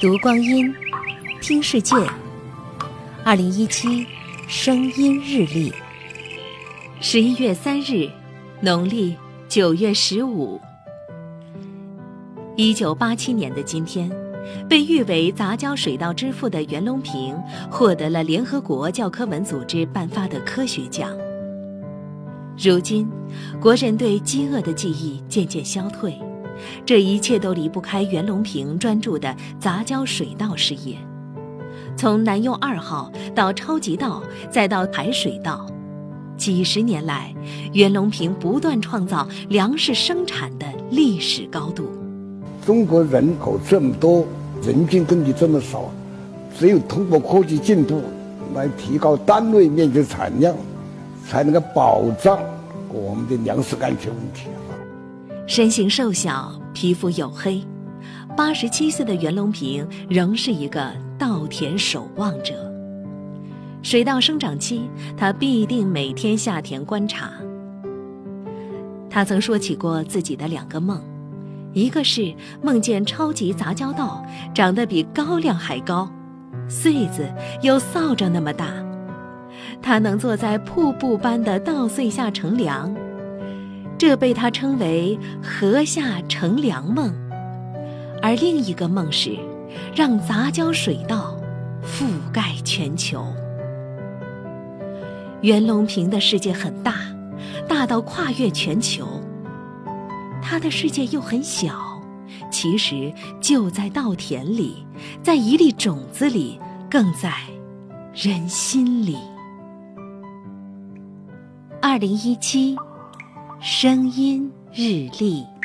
读光阴，听世界。二零一七声音日历，十一月三日，农历九月十五。一九八七年的今天，被誉为杂交水稻之父的袁隆平获得了联合国教科文组织颁发的科学奖。如今，国人对饥饿的记忆渐渐消退。这一切都离不开袁隆平专注的杂交水稻事业。从南用二号到超级稻，再到海水稻，几十年来，袁隆平不断创造粮食生产的历史高度。中国人口这么多，人均耕地这么少，只有通过科技进步来提高单位面积产量，才能够保障我们的粮食安全问题。身形瘦小，皮肤黝黑，八十七岁的袁隆平仍是一个稻田守望者。水稻生长期，他必定每天下田观察。他曾说起过自己的两个梦，一个是梦见超级杂交稻长得比高粱还高，穗子有扫帚那么大，他能坐在瀑布般的稻穗下乘凉。这被他称为“禾下乘凉梦”，而另一个梦是让杂交水稻覆盖全球。袁隆平的世界很大，大到跨越全球。他的世界又很小，其实就在稻田里，在一粒种子里，更在人心里。二零一七。声音日历。